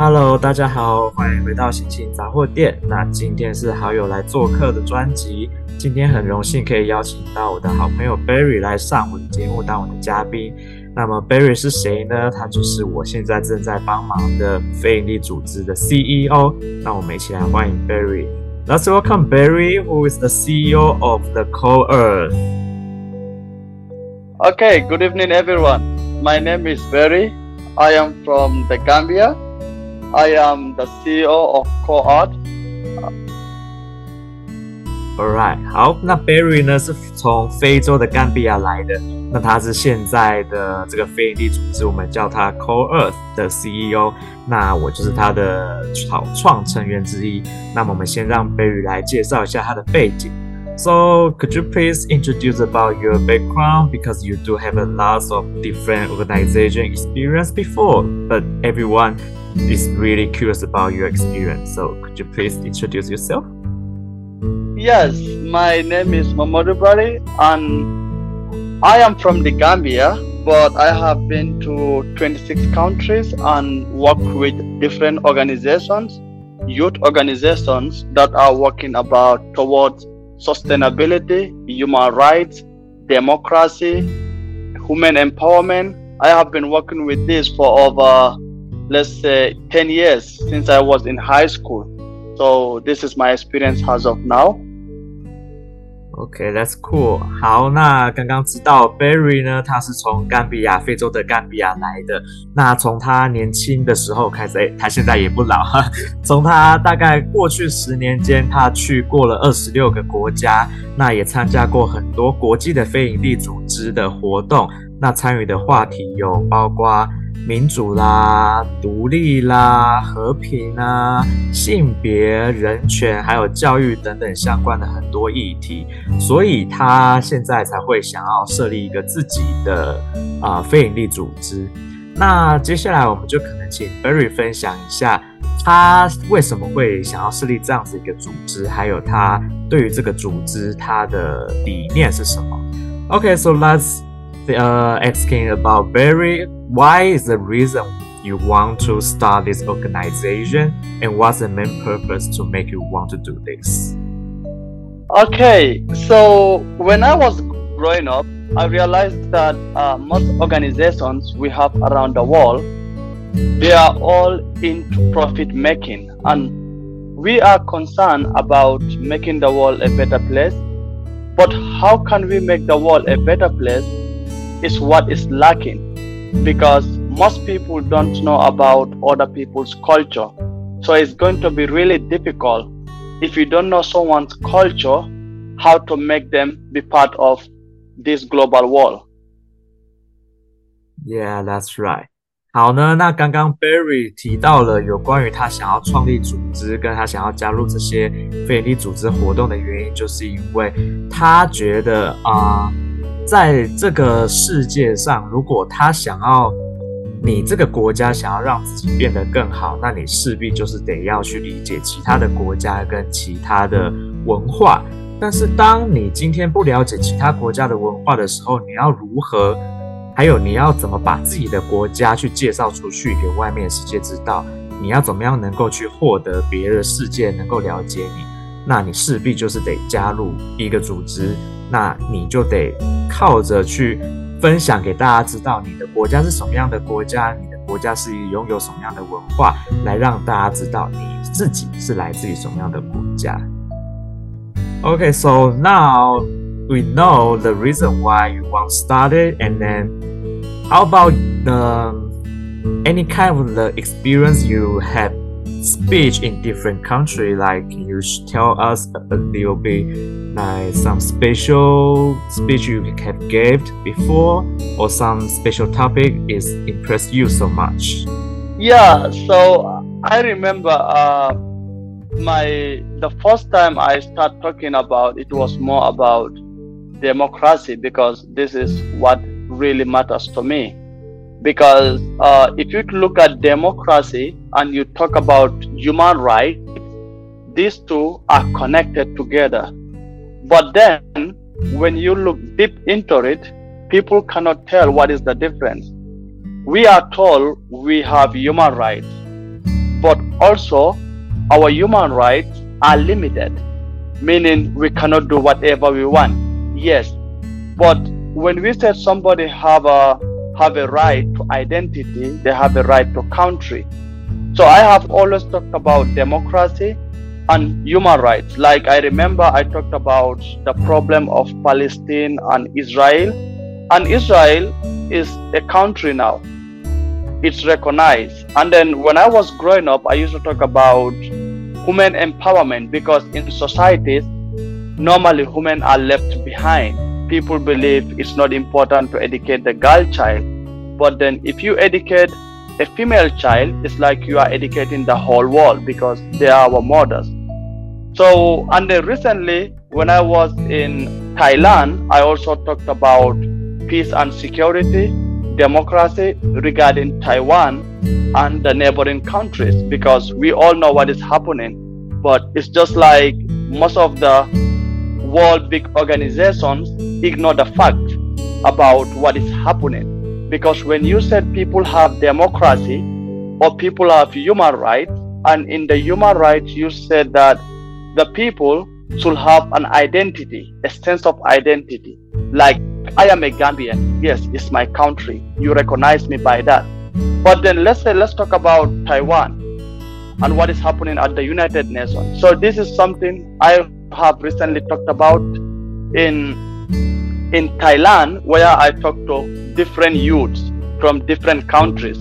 Hello，大家好，欢迎回到星星杂货店。那今天是好友来做客的专辑，今天很荣幸可以邀请到我的好朋友 Barry 来上我的节目当我的嘉宾。那么 Barry 是谁呢？他就是我现在正在帮忙的非营利组织的 CEO。那我们一起来欢迎 Barry。Let's welcome Barry, who is the CEO of the Co Earth. Okay, good evening, everyone. My name is Barry. I am from the Gambia. I am the CEO of Co-Earth. Alright，好，那 Barry 呢是从非洲的冈比亚来的。那他是现在的这个非营利组织，我们叫他 Co-Earth 的 CEO，那我就是他的草创成员之一。那么我们先让 Barry 来介绍一下他的背景。So, could you please introduce about your background because you do have a lot of different organization experience before, but everyone is really curious about your experience. So could you please introduce yourself? Yes, my name is Mamadou Barry and I am from the Gambia, but I have been to 26 countries and worked with different organizations, youth organizations that are working about towards sustainability, human rights, democracy, human empowerment. I have been working with this for over, let's say, 10 years since I was in high school. So this is my experience as of now. OK, that's cool. 好，那刚刚知道 Barry 呢，他是从甘比亚，非洲的甘比亚来的。那从他年轻的时候开始，哎，他现在也不老哈。从他大概过去十年间，他去过了二十六个国家，那也参加过很多国际的非营利组织的活动。那参与的话题有包括。民主啦、独立啦、和平啊、性别、人权，还有教育等等相关的很多议题，所以他现在才会想要设立一个自己的啊非营利组织。那接下来我们就可能请 Barry 分享一下，他为什么会想要设立这样子一个组织，还有他对于这个组织他的理念是什么。OK，so let's uh, asking about Barry. Why is the reason you want to start this organization, and what's the main purpose to make you want to do this? Okay, so when I was growing up, I realized that uh, most organizations we have around the world, they are all into profit making, and we are concerned about making the world a better place. But how can we make the world a better place is what is lacking because most people don't know about other people's culture. So it's going to be really difficult if you don't know someone's culture, how to make them be part of this global world. Yeah, that's right. 好呢，那刚刚 Barry 提到了有关于他想要创立组织，跟他想要加入这些非营利组织活动的原因，就是因为他觉得啊。呃 在这个世界上，如果他想要你这个国家想要让自己变得更好，那你势必就是得要去理解其他的国家跟其他的文化。但是，当你今天不了解其他国家的文化的时候，你要如何？还有你要怎么把自己的国家去介绍出去给外面世界知道？你要怎么样能够去获得别的世界能够了解你？那你势必就是得加入一个组织。那你就得靠着去分享给大家知道你的国家是什么样的国家，你的国家是拥有什么样的文化，来让大家知道你自己是来自于什么样的国家。Okay, so now we know the reason why you want started, and then how about the any kind of the experience you have speech in different country like you tell us a little bit like some special speech you have gave before or some special topic is impressed you so much. Yeah so i remember uh, my the first time i start talking about it was more about democracy because this is what really matters to me because uh, if you look at democracy and you talk about human rights, these two are connected together. But then, when you look deep into it, people cannot tell what is the difference. We are told we have human rights, but also our human rights are limited, meaning we cannot do whatever we want. Yes, but when we say somebody have a have a right to identity, they have a right to country. So I have always talked about democracy and human rights. Like I remember I talked about the problem of Palestine and Israel. And Israel is a country now. It's recognized. And then when I was growing up, I used to talk about women empowerment because in societies, normally women are left behind. People believe it's not important to educate the girl child. But then if you educate a female child, it's like you are educating the whole world because they are our mothers. So, and then recently, when I was in Thailand, I also talked about peace and security, democracy regarding Taiwan and the neighboring countries because we all know what is happening. But it's just like most of the world big organizations ignore the fact about what is happening. Because when you said people have democracy or people have human rights, and in the human rights, you said that the people should have an identity, a sense of identity. Like, I am a Gambian. Yes, it's my country. You recognize me by that. But then let's say, let's talk about Taiwan and what is happening at the United Nations. So this is something I have recently talked about in in Thailand, where I talked to different youths from different countries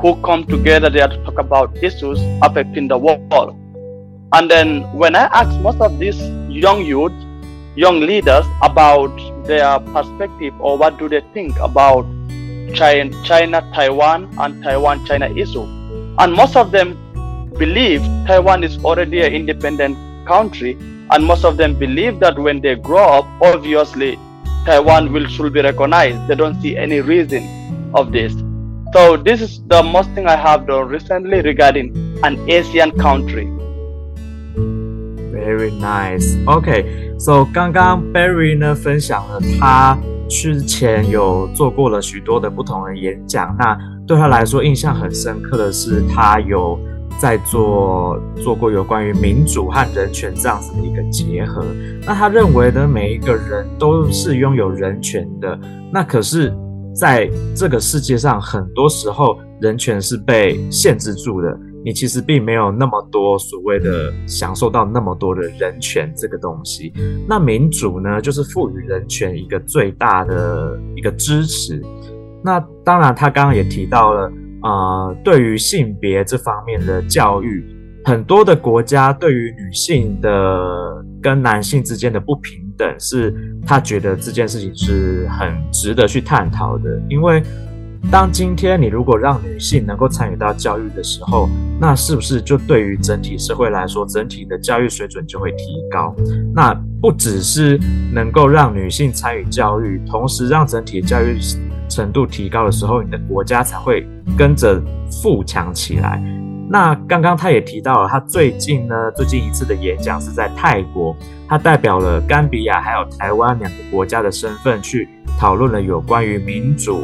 who come together there to talk about issues affecting the world. And then when I asked most of these young youth, young leaders about their perspective or what do they think about China, China Taiwan, and Taiwan China issue, and most of them believe Taiwan is already an independent country, and most of them believe that when they grow up, obviously Taiwan will should be recognized. They don't see any reason of this. So this is the most thing I have done recently regarding an Asian country. Very nice. OK，so、okay, 刚刚 Barry 呢分享了他之前有做过了许多的不同的演讲，那对他来说印象很深刻的是他有 在做做过有关于民主和人权这样子的一个结合。那他认为呢，每一个人都是拥有人权的。那可是在这个世界上，很多时候人权是被限制住的。你其实并没有那么多所谓的享受到那么多的人权这个东西。那民主呢，就是赋予人权一个最大的一个支持。那当然，他刚刚也提到了，啊，对于性别这方面的教育，很多的国家对于女性的跟男性之间的不平等，是他觉得这件事情是很值得去探讨的，因为。当今天你如果让女性能够参与到教育的时候，那是不是就对于整体社会来说，整体的教育水准就会提高？那不只是能够让女性参与教育，同时让整体教育程度提高的时候，你的国家才会跟着富强起来。那刚刚他也提到了，他最近呢，最近一次的演讲是在泰国，他代表了甘比亚还有台湾两个国家的身份去讨论了有关于民主。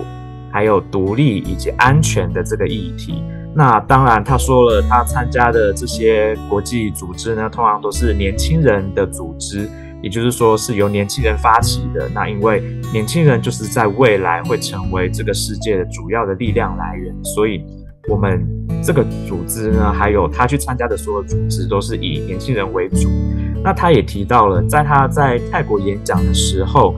还有独立以及安全的这个议题。那当然，他说了，他参加的这些国际组织呢，通常都是年轻人的组织，也就是说是由年轻人发起的。那因为年轻人就是在未来会成为这个世界的主要的力量来源，所以我们这个组织呢，还有他去参加的所有组织，都是以年轻人为主。那他也提到了，在他在泰国演讲的时候。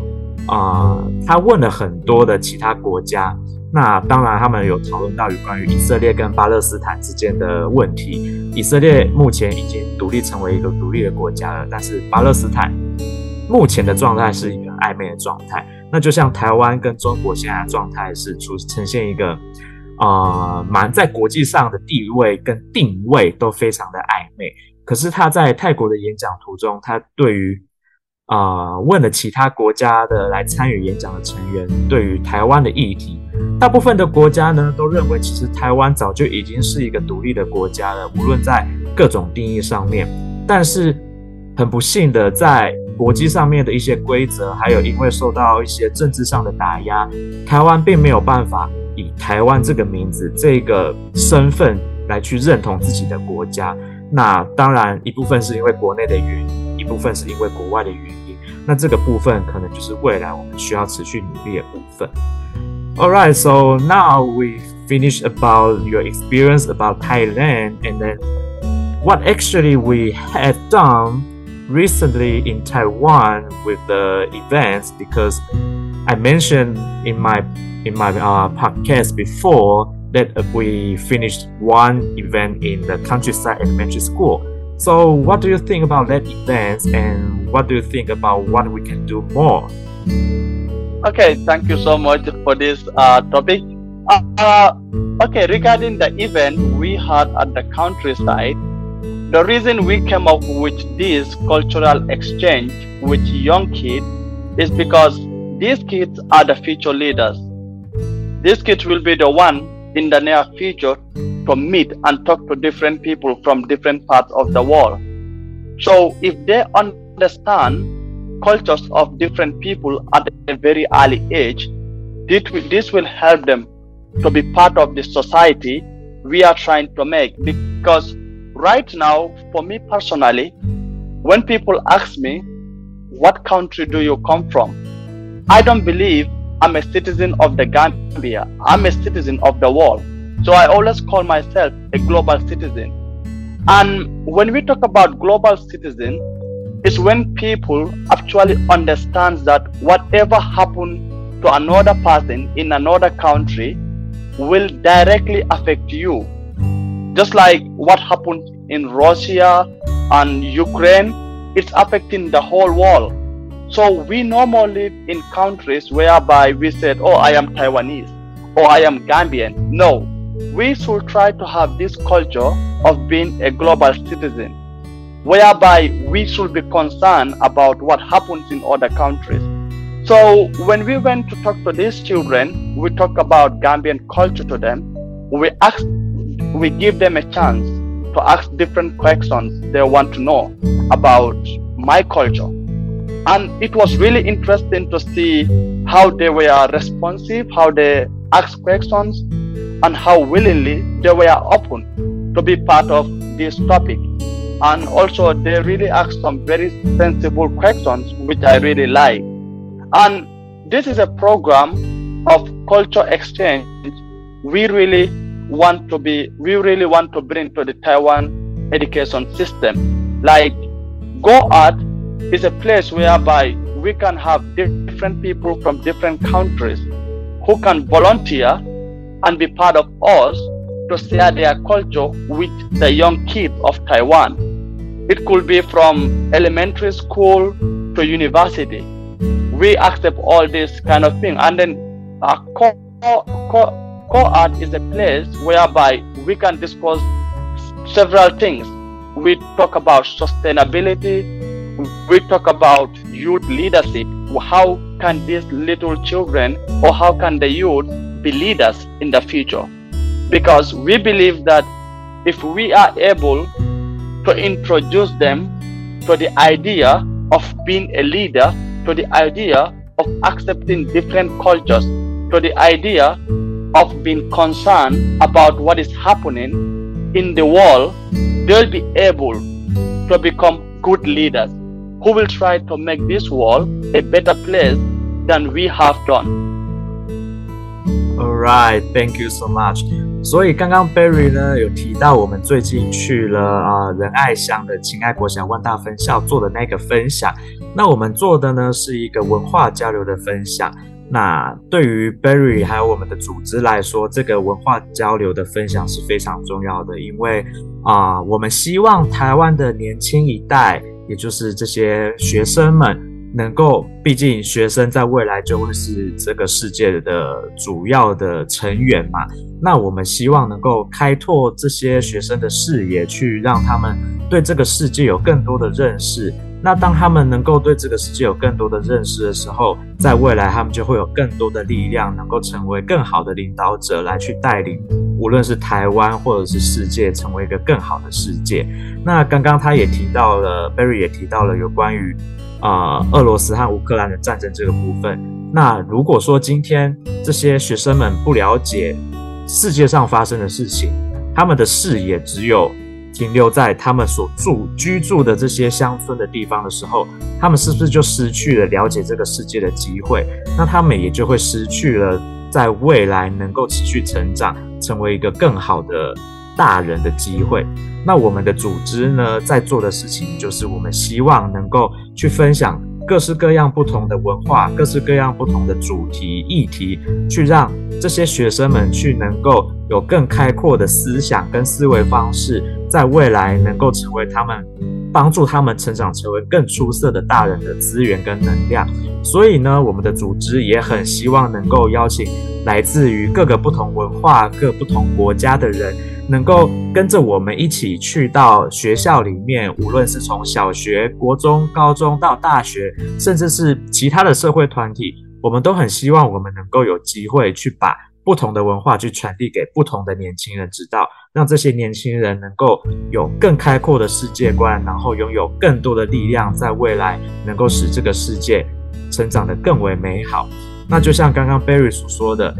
啊，他问了很多的其他国家，那当然他们有讨论到有关于以色列跟巴勒斯坦之间的问题。以色列目前已经独立成为一个独立的国家了，但是巴勒斯坦目前的状态是一个暧昧的状态。那就像台湾跟中国现在的状态是出呈现一个啊，蛮在国际上的地位跟定位都非常的暧昧。可是他在泰国的演讲途中，他对于啊，问了其他国家的来参与演讲的成员，对于台湾的议题，大部分的国家呢都认为，其实台湾早就已经是一个独立的国家了，无论在各种定义上面。但是很不幸的，在国际上面的一些规则，还有因为受到一些政治上的打压，台湾并没有办法以台湾这个名字、这个身份来去认同自己的国家。那当然一部分是因为国内的原因，部分是因为国外的原因。那这个部分可能就是未来我们需要持续努力的部分。All right, so now we finished about your experience about Thailand and then what actually we have done recently in Taiwan with the events because I mentioned in my in my uh, podcast before that we finished one event in the countryside elementary school. So, what do you think about that event, and what do you think about what we can do more? Okay, thank you so much for this uh, topic. Uh, okay, regarding the event we had at the countryside, the reason we came up with this cultural exchange with young kids is because these kids are the future leaders. These kids will be the one in the near future to meet and talk to different people from different parts of the world. So if they understand cultures of different people at a very early age, this will help them to be part of the society we are trying to make because right now, for me personally, when people ask me, What country do you come from? I don't believe I'm a citizen of the Gambia. I'm a citizen of the world. So I always call myself a global citizen. And when we talk about global citizen, it's when people actually understand that whatever happened to another person in another country will directly affect you just like what happened in Russia and Ukraine, it's affecting the whole world. So we normally live in countries whereby we said, oh, I am Taiwanese or I am Gambian. No, we should try to have this culture of being a global citizen, whereby we should be concerned about what happens in other countries. So when we went to talk to these children, we talk about Gambian culture to them. We asked we give them a chance to ask different questions they want to know about my culture. And it was really interesting to see how they were responsive, how they asked questions, and how willingly they were open to be part of this topic. And also, they really asked some very sensible questions, which I really like. And this is a program of culture exchange. We really want to be we really want to bring to the Taiwan education system. Like Co-Earth is a place whereby we can have different people from different countries who can volunteer and be part of us to share their culture with the young kids of Taiwan. It could be from elementary school to university. We accept all this kind of thing, and then uh, co- co- Co-Earth is a place whereby we can discuss several things. We talk about sustainability, we talk about youth leadership. How can these little children or how can the youth be leaders in the future? Because we believe that if we are able to introduce them to the idea of being a leader, to the idea of accepting different cultures, to the idea of being concerned about what is happening in the world, they'll be able to become good leaders who will try to make this world a better place than we have done? Alright, thank you so much. 所以刚刚 Barry 呢有提到我们最近去了啊仁爱乡的亲爱国小万大分校做的那个分享，那我们做的呢是一个文化交流的分享。那对于 Barry 还有我们的组织来说，这个文化交流的分享是非常重要的，因为啊，我们希望台湾的年轻一代，也就是这些学生们，能够，毕竟学生在未来就会是这个世界的主要的成员嘛。那我们希望能够开拓这些学生的视野，去让他们对这个世界有更多的认识。那当他们能够对这个世界有更多的认识的时候，在未来他们就会有更多的力量，能够成为更好的领导者，来去带领无论是台湾或者是世界，成为一个更好的世界。那刚刚他也提到了，Barry 也提到了有关于啊俄罗斯和乌克兰的战争这个部分。那如果说今天这些学生们不了解世界上发生的事情，他们的视野只有停留在他们所住居住的这些乡村的地方的时候，他们是不是就失去了了解这个世界的机会？那他们也就会失去了在未来能够持续成长，成为一个更好的大人的机会。那我们的组织呢，在做的事情就是我们希望能够去分享。各式各样不同的文化，各式各样不同的主题议题，去让这些学生们去能够有更开阔的思想跟思维方式，在未来能够成为他们帮助他们成长成为更出色的大人的资源跟能量。所以呢，我们的组织也很希望能够邀请来自于各个不同文化、各不同国家的人。能够跟着我们一起去到学校里面，无论是从小学、国中、高中到大学，甚至是其他的社会团体，我们都很希望我们能够有机会去把不同的文化去传递给不同的年轻人知道，让这些年轻人能够有更开阔的世界观，然后拥有更多的力量，在未来能够使这个世界成长得更为美好。那就像刚刚 Barry 所说的。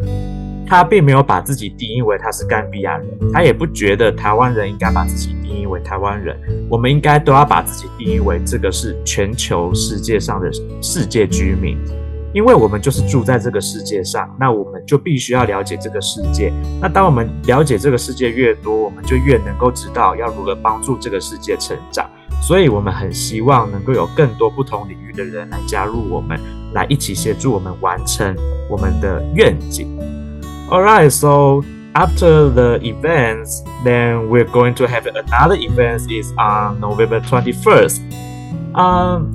他并没有把自己定义为他是甘比亚人，他也不觉得台湾人应该把自己定义为台湾人。我们应该都要把自己定义为这个是全球世界上的世界居民，因为我们就是住在这个世界上，那我们就必须要了解这个世界。那当我们了解这个世界越多，我们就越能够知道要如何帮助这个世界成长。所以，我们很希望能够有更多不同领域的人来加入我们，来一起协助我们完成我们的愿景。All right, so after the events, then we're going to have another event is on November twenty first. Um,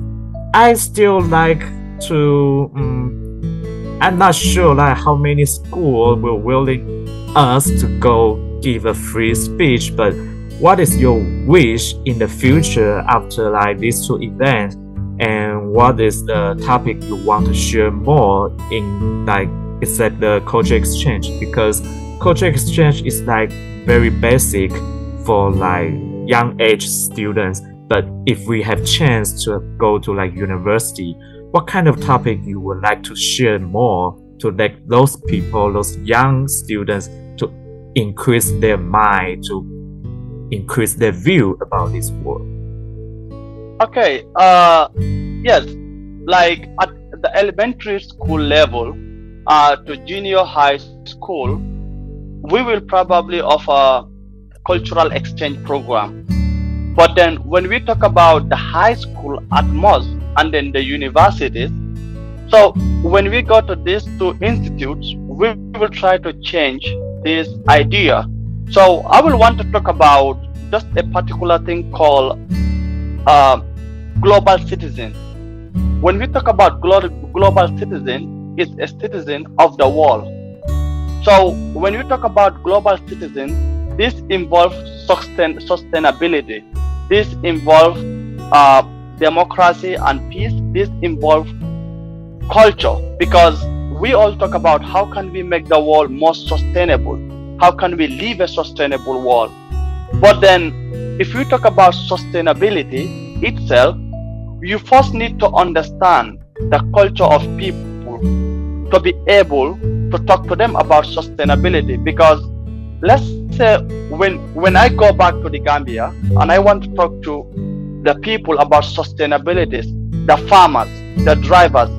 I still like to, um, I'm not sure like how many schools will willing us to go give a free speech, but what is your wish in the future after like these two events? And what is the topic you want to share more in like it's like the culture exchange because culture exchange is like very basic for like young age students but if we have chance to go to like university what kind of topic you would like to share more to let those people those young students to increase their mind to increase their view about this world okay uh yes like at the elementary school level uh, to junior high school, we will probably offer cultural exchange program. But then when we talk about the high school at most and then the universities, so when we go to these two institutes, we will try to change this idea. So I will want to talk about just a particular thing called uh, global citizen. When we talk about global, global citizen, it's a citizen of the world. So when we talk about global citizen, this involves sustain, sustainability. This involves uh, democracy and peace. This involves culture because we all talk about how can we make the world more sustainable? How can we live a sustainable world? But then if you talk about sustainability itself, you first need to understand the culture of people to be able to talk to them about sustainability because let's say when when I go back to the Gambia and I want to talk to the people about sustainability, the farmers, the drivers,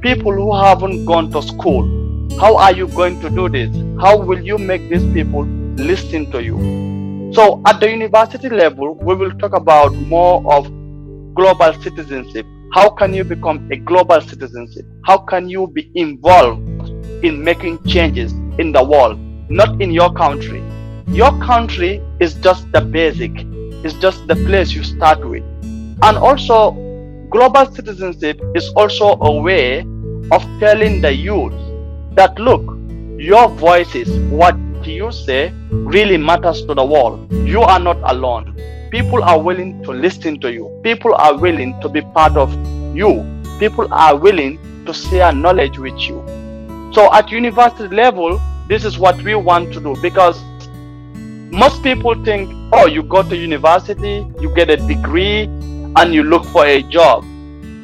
people who haven't gone to school, how are you going to do this? How will you make these people listen to you? So at the university level, we will talk about more of global citizenship how can you become a global citizenship? How can you be involved in making changes in the world, not in your country? Your country is just the basic, it's just the place you start with. And also, global citizenship is also a way of telling the youth that look, your voices, what you say, really matters to the world. You are not alone people are willing to listen to you people are willing to be part of you people are willing to share knowledge with you so at university level this is what we want to do because most people think oh you go to university you get a degree and you look for a job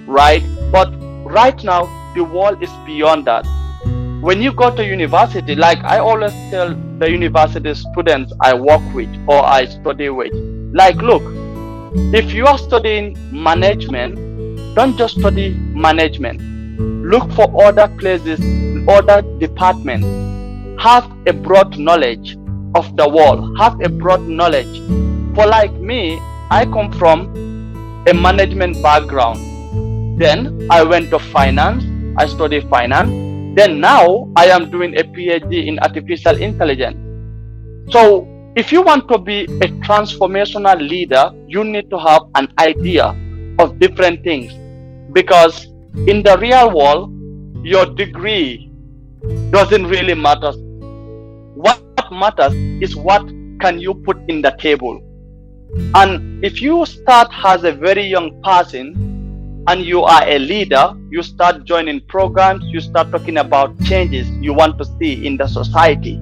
right but right now the world is beyond that when you go to university, like I always tell the university students I work with or I study with, like, look, if you are studying management, don't just study management. Look for other places, other departments. Have a broad knowledge of the world. Have a broad knowledge. For like me, I come from a management background. Then I went to finance. I studied finance. Then now I am doing a PhD in artificial intelligence. So if you want to be a transformational leader, you need to have an idea of different things. Because in the real world, your degree doesn't really matter. What matters is what can you put in the table. And if you start as a very young person and you are a leader, you start joining programs, you start talking about changes you want to see in the society.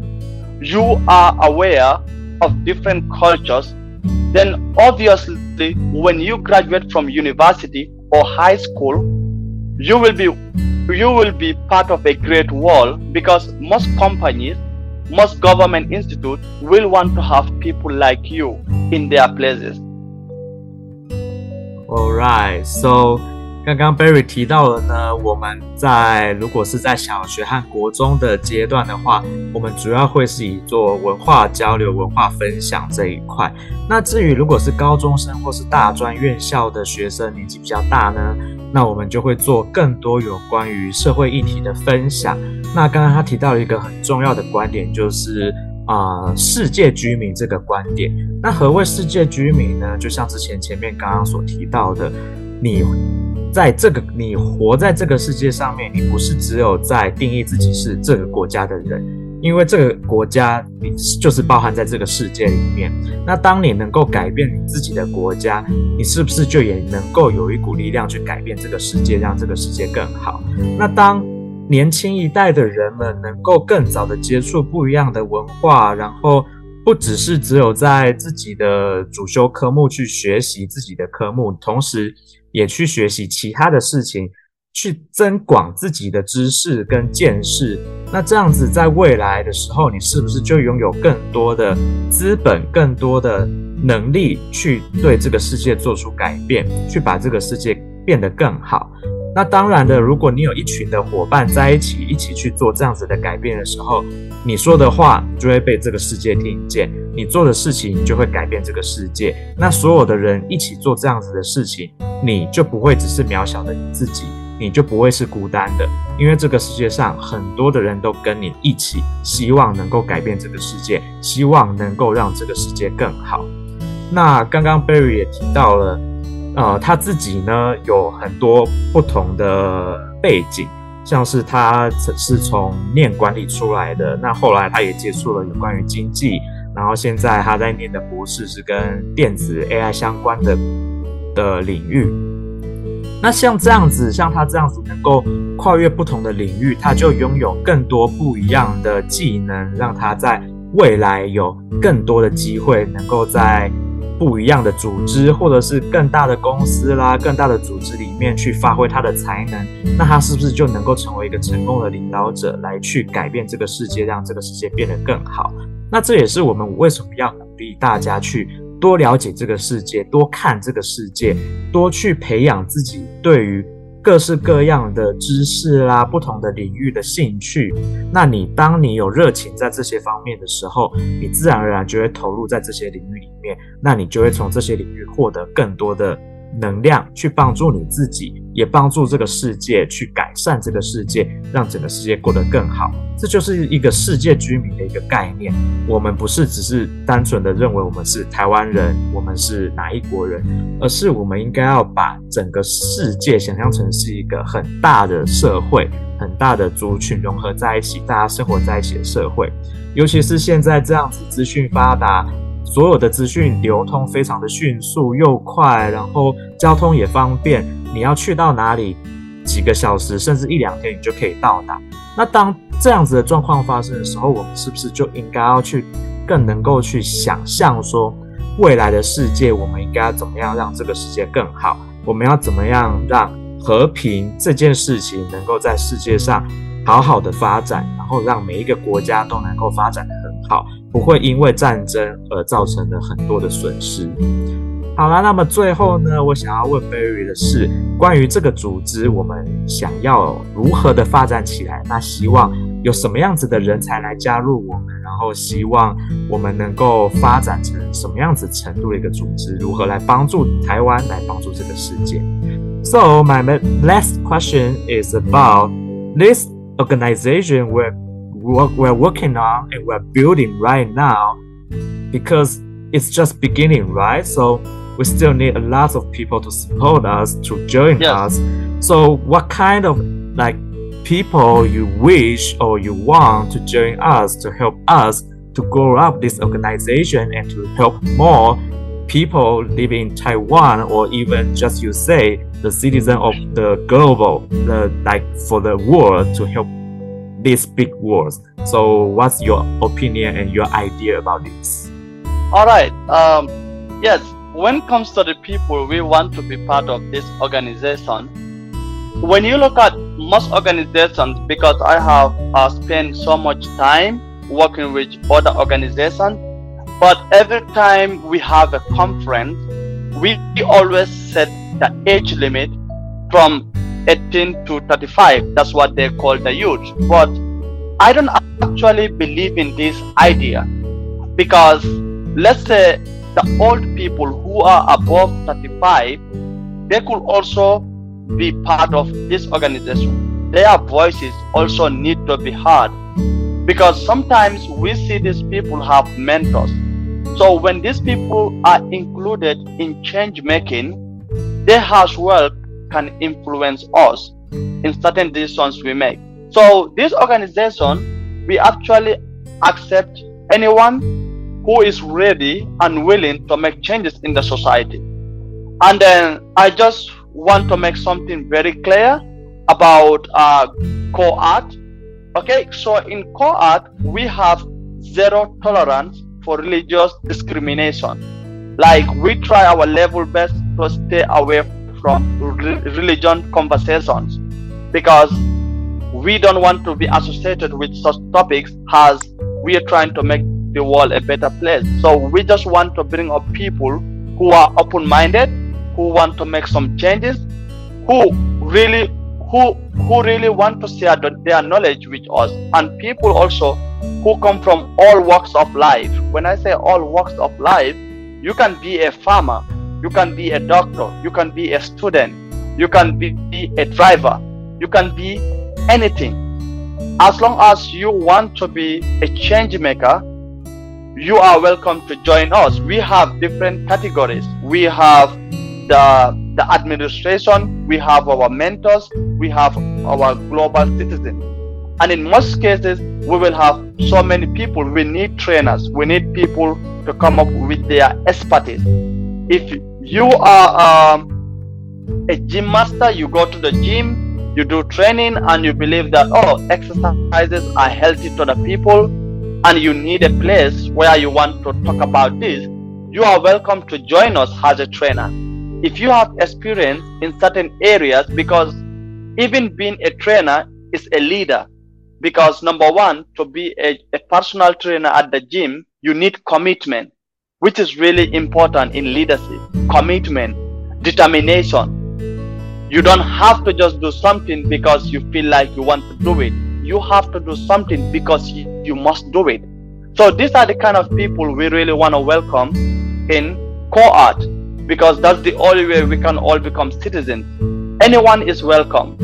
You are aware of different cultures, then obviously when you graduate from university or high school, you will be you will be part of a great world because most companies most government institutes will want to have people like you in their places. Alright, so 刚刚 Barry 提到了呢，我们在如果是在小学和国中的阶段的话，我们主要会是以做文化交流、文化分享这一块。那至于如果是高中生或是大专院校的学生，年纪比较大呢？那我们就会做更多有关于社会议题的分享。那刚刚他提到了一个很重要的观点，就是啊，世界居民这个观点。那何谓世界居民呢？就像之前前面刚刚所提到的，你在这个你活在这个世界上面，你不是只有在定义自己是这个国家的人。因为这个国家，你就是包含在这个世界里面。那当你能够改变你自己的国家，你是不是就也能够有一股力量去改变这个世界，让这个世界更好？那当年轻一代的人们能够更早的接触不一样的文化，然后不只是只有在自己的主修科目去学习自己的科目，同时也去学习其他的事情。去增广自己的知识跟见识，那这样子在未来的时候，你是不是就拥有更多的资本、更多的能力去对这个世界做出改变，去把这个世界变得更好？那当然的，如果你有一群的伙伴在一起，一起去做这样子的改变的时候，你说的话就会被这个世界听见，你做的事情就会改变这个世界。那所有的人一起做这样子的事情，你就不会只是渺小的你自己。你就不会是孤单的，因为这个世界上很多的人都跟你一起，希望能够改变这个世界，希望能够让这个世界更好。那刚刚 Barry 也提到了，呃，他自己呢有很多不同的背景，像是他是从念管理出来的，那后来他也接触了有关于经济，然后现在他在念的博士是跟电子 AI 相关的的领域。那像这样子，像他这样子能够跨越不同的领域，他就拥有更多不一样的技能，让他在未来有更多的机会，能够在不一样的组织或者是更大的公司啦、更大的组织里面去发挥他的才能。那他是不是就能够成为一个成功的领导者，来去改变这个世界，让这个世界变得更好？那这也是我们为什么要鼓励大家去。多了解这个世界，多看这个世界，多去培养自己对于各式各样的知识啦、不同的领域的兴趣。那你当你有热情在这些方面的时候，你自然而然就会投入在这些领域里面，那你就会从这些领域获得更多的。能量去帮助你自己，也帮助这个世界去改善这个世界，让整个世界过得更好。这就是一个世界居民的一个概念。我们不是只是单纯的认为我们是台湾人，我们是哪一国人，而是我们应该要把整个世界想象成是一个很大的社会，很大的族群融合在一起，大家生活在一起的社会。尤其是现在这样子资讯发达。所有的资讯流通非常的迅速又快，然后交通也方便，你要去到哪里，几个小时甚至一两天你就可以到达。那当这样子的状况发生的时候，我们是不是就应该要去更能够去想象说，未来的世界我们应该怎么样让这个世界更好？我们要怎么样让和平这件事情能够在世界上好好的发展，然后让每一个国家都能够发展的很好，不会因为战争而造成了很多的损失。好了，那么最后呢，我想要问 Barry 的是，关于这个组织，我们想要如何的发展起来？那希望有什么样子的人才来加入我们？然后希望我们能够发展成什么样子程度的一个组织？如何来帮助台湾，来帮助这个世界？So my last question is about this organization We we're we're working on and we're building right now, because it's just beginning, right? So we still need a lot of people to support us to join yes. us so what kind of like people you wish or you want to join us to help us to grow up this organization and to help more people living in Taiwan or even just you say the citizen of the global the like for the world to help these big wars so what's your opinion and your idea about this? All right um yes when it comes to the people we want to be part of this organization, when you look at most organizations, because I have uh, spent so much time working with other organizations, but every time we have a conference, we always set the age limit from 18 to 35. That's what they call the youth. But I don't actually believe in this idea because let's say the old people who are above 35, they could also be part of this organization. Their voices also need to be heard because sometimes we see these people have mentors. So when these people are included in change making, they as well can influence us in certain decisions we make. So this organization, we actually accept anyone who is ready and willing to make changes in the society. And then I just want to make something very clear about uh, art. Okay, so in art we have zero tolerance for religious discrimination. Like we try our level best to stay away from re- religion conversations because we don't want to be associated with such topics as we are trying to make the world a better place. So we just want to bring up people who are open-minded, who want to make some changes, who really who who really want to share their knowledge with us, and people also who come from all walks of life. When I say all walks of life, you can be a farmer, you can be a doctor, you can be a student, you can be a driver, you can be anything. As long as you want to be a change maker, you are welcome to join us. We have different categories. We have the the administration, we have our mentors, we have our global citizens. And in most cases, we will have so many people. We need trainers. We need people to come up with their expertise. If you are um, a gym master, you go to the gym, you do training, and you believe that, oh, exercises are healthy to the people, and you need a place where you want to talk about this, you are welcome to join us as a trainer. If you have experience in certain areas, because even being a trainer is a leader, because number one, to be a, a personal trainer at the gym, you need commitment, which is really important in leadership. Commitment, determination. You don't have to just do something because you feel like you want to do it you have to do something because you, must do it. So these are the kind of people we really want to welcome in Co-Earth because that's the only way we can all become citizens. Anyone is welcome.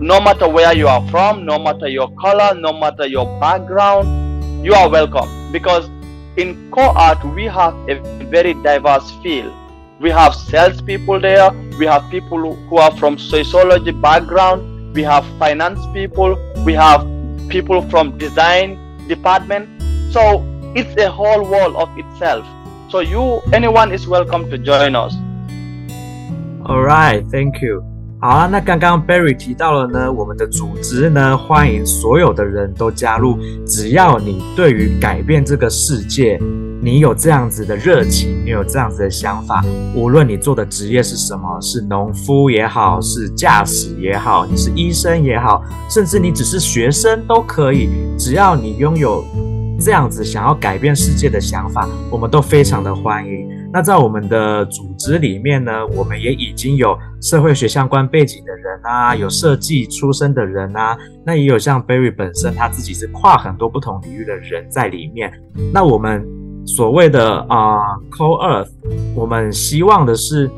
No matter where you are from, no matter your color, no matter your background, you are welcome. Because in Co-Earth we have a very diverse field. We have salespeople there, we have people who are from sociology background, we have finance people, we have people from design department. So it's a whole world of itself. So you, anyone is welcome to join us. All right, thank you. 好啊，那刚刚 Barry 提到了呢，我们的组织呢，欢迎所有的人都加入，只要你对于改变这个世界你有这样子的热情，你有这样子的想法，无论你做的职业是什么，是农夫也好，是驾驶也好，你是医生也好，甚至你只是学生都可以，只要你拥有这样子想要改变世界的想法，我们都非常的欢迎。那在我们的组织里面呢，我们也已经有社会学相关背景的人啊，有设计出身的人啊，那也有像 Barry 本身他自己是跨很多不同领域的人在里面。那我们所谓的啊 Co Earth，我们希望的是，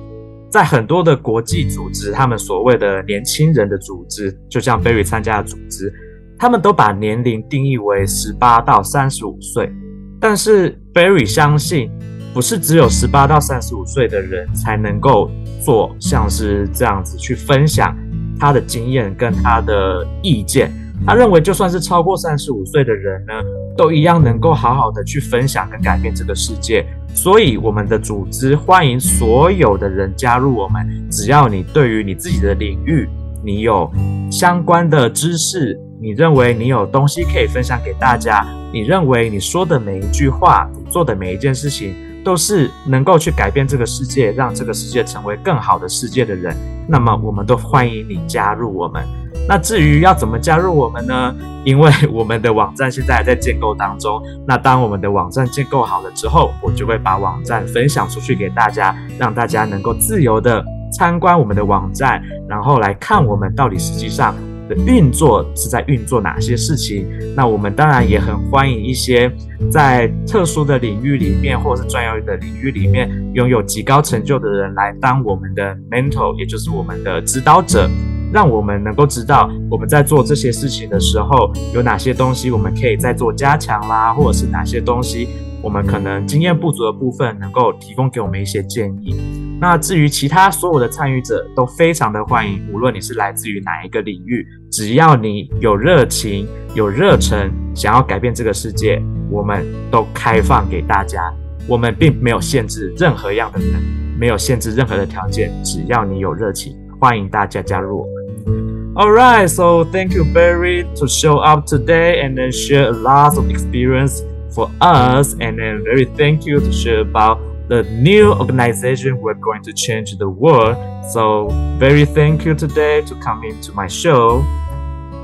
在很多的国际组织，他们所谓的年轻人的组织，就像 Barry 参加的组织，他们都把年龄定义为十八到三十五岁，但是 Barry 相信。不是只有十八到三十五岁的人才能够做像是这样子去分享他的经验跟他的意见。他认为，就算是超过三十五岁的人呢，都一样能够好好的去分享跟改变这个世界。所以，我们的组织欢迎所有的人加入我们。只要你对于你自己的领域，你有相关的知识，你认为你有东西可以分享给大家，你认为你说的每一句话，做的每一件事情。都是能够去改变这个世界，让这个世界成为更好的世界的人，那么我们都欢迎你加入我们。那至于要怎么加入我们呢？因为我们的网站现在还在建构当中。那当我们的网站建构好了之后，我就会把网站分享出去给大家，让大家能够自由的参观我们的网站，然后来看我们到底实际上。的运作是在运作哪些事情？那我们当然也很欢迎一些在特殊的领域里面，或者是专业的领域里面拥有极高成就的人来当我们的 mentor，也就是我们的指导者，让我们能够知道我们在做这些事情的时候有哪些东西我们可以再做加强啦，或者是哪些东西我们可能经验不足的部分能够提供给我们一些建议。那至于其他所有的参与者都非常的欢迎，无论你是来自于哪一个领域，只要你有热情、有热忱，想要改变这个世界，我们都开放给大家。我们并没有限制任何样的人，没有限制任何的条件，只要你有热情，欢迎大家加入我们。All right, so thank you, Barry, to show up today and then share a lot of experience for us, and then very thank you to share about. the new organization we're going to change the world. So very thank you today to come into my show.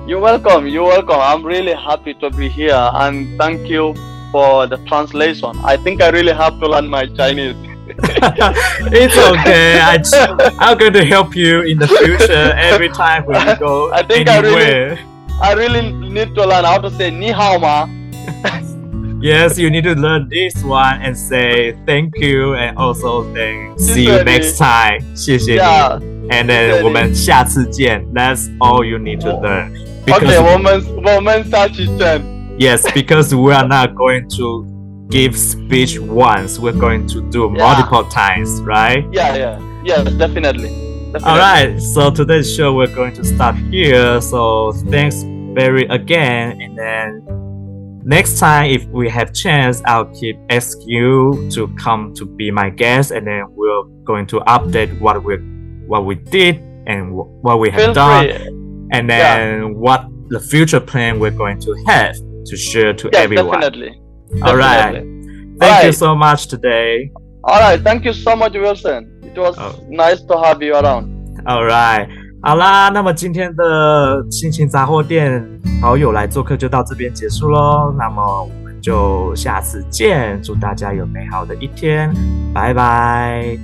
You're welcome. You're welcome. I'm really happy to be here and thank you for the translation. I think I really have to learn my Chinese. it's okay. I, I'm going to help you in the future every time we go I think anywhere. I really, I really need to learn how to say ni hao ma. Yes, you need to learn this one and say thank you and also then see you next time. 谢谢你。Yeah. And then 我们下次见. That's all you need to learn. Okay, 我们我们下次见. Yes, because we are not going to give speech once. We're going to do multiple times, right? Yeah, yeah, yeah, definitely. definitely. All right. So today's show we're going to start here. So thanks, Barry, again, and then next time if we have chance i'll keep ask you to come to be my guest and then we're going to update what we what we did and what we have Feel done free. and then yeah. what the future plan we're going to have to share to yeah, everyone definitely all right thank all right. you so much today all right thank you so much wilson it was oh. nice to have you around all right 好啦，那么今天的心情杂货店好友来做客就到这边结束喽。那么我们就下次见，祝大家有美好的一天，拜拜。